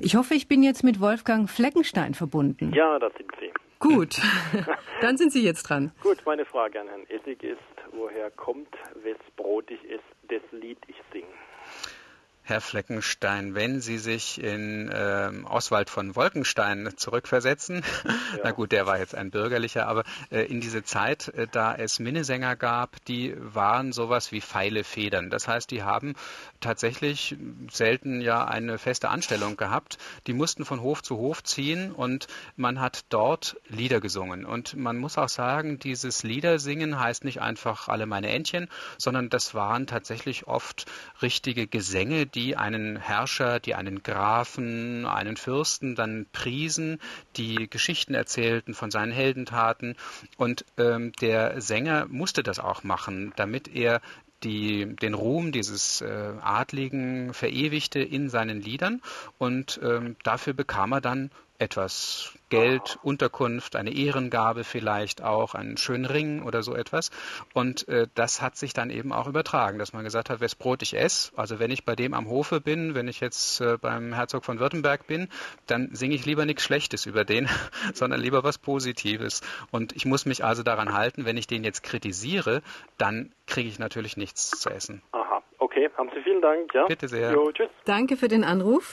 Ich hoffe, ich bin jetzt mit Wolfgang Fleckenstein verbunden. Ja, das sind Sie. Gut, dann sind Sie jetzt dran. Gut, meine Frage an Herrn Essig ist, woher kommt, wes brotig ist, das Lied ich sing? Herr Fleckenstein, wenn Sie sich in äh, Oswald von Wolkenstein zurückversetzen, ja. na gut, der war jetzt ein bürgerlicher, aber äh, in diese Zeit, äh, da es Minnesänger gab, die waren sowas wie feile Federn. Das heißt, die haben tatsächlich selten ja eine feste Anstellung gehabt. Die mussten von Hof zu Hof ziehen und man hat dort Lieder gesungen. Und man muss auch sagen, dieses Liedersingen heißt nicht einfach alle meine Entchen, sondern das waren tatsächlich oft richtige Gesänge, die einen Herrscher, die einen Grafen, einen Fürsten dann priesen, die Geschichten erzählten von seinen Heldentaten. Und ähm, der Sänger musste das auch machen, damit er die, den Ruhm dieses äh, Adligen verewigte in seinen Liedern und ähm, dafür bekam er dann etwas Geld, Unterkunft, eine Ehrengabe vielleicht auch, einen schönen Ring oder so etwas. Und äh, das hat sich dann eben auch übertragen, dass man gesagt hat, wes Brot ich esse, also wenn ich bei dem am Hofe bin, wenn ich jetzt äh, beim Herzog von Württemberg bin, dann singe ich lieber nichts Schlechtes über den, sondern lieber was Positives. Und ich muss mich also daran halten, wenn ich den jetzt kritisiere, dann kriege ich natürlich nichts zu essen. Aha, okay, haben Sie vielen Dank. Ja? Bitte sehr. Jo, tschüss. Danke für den Anruf.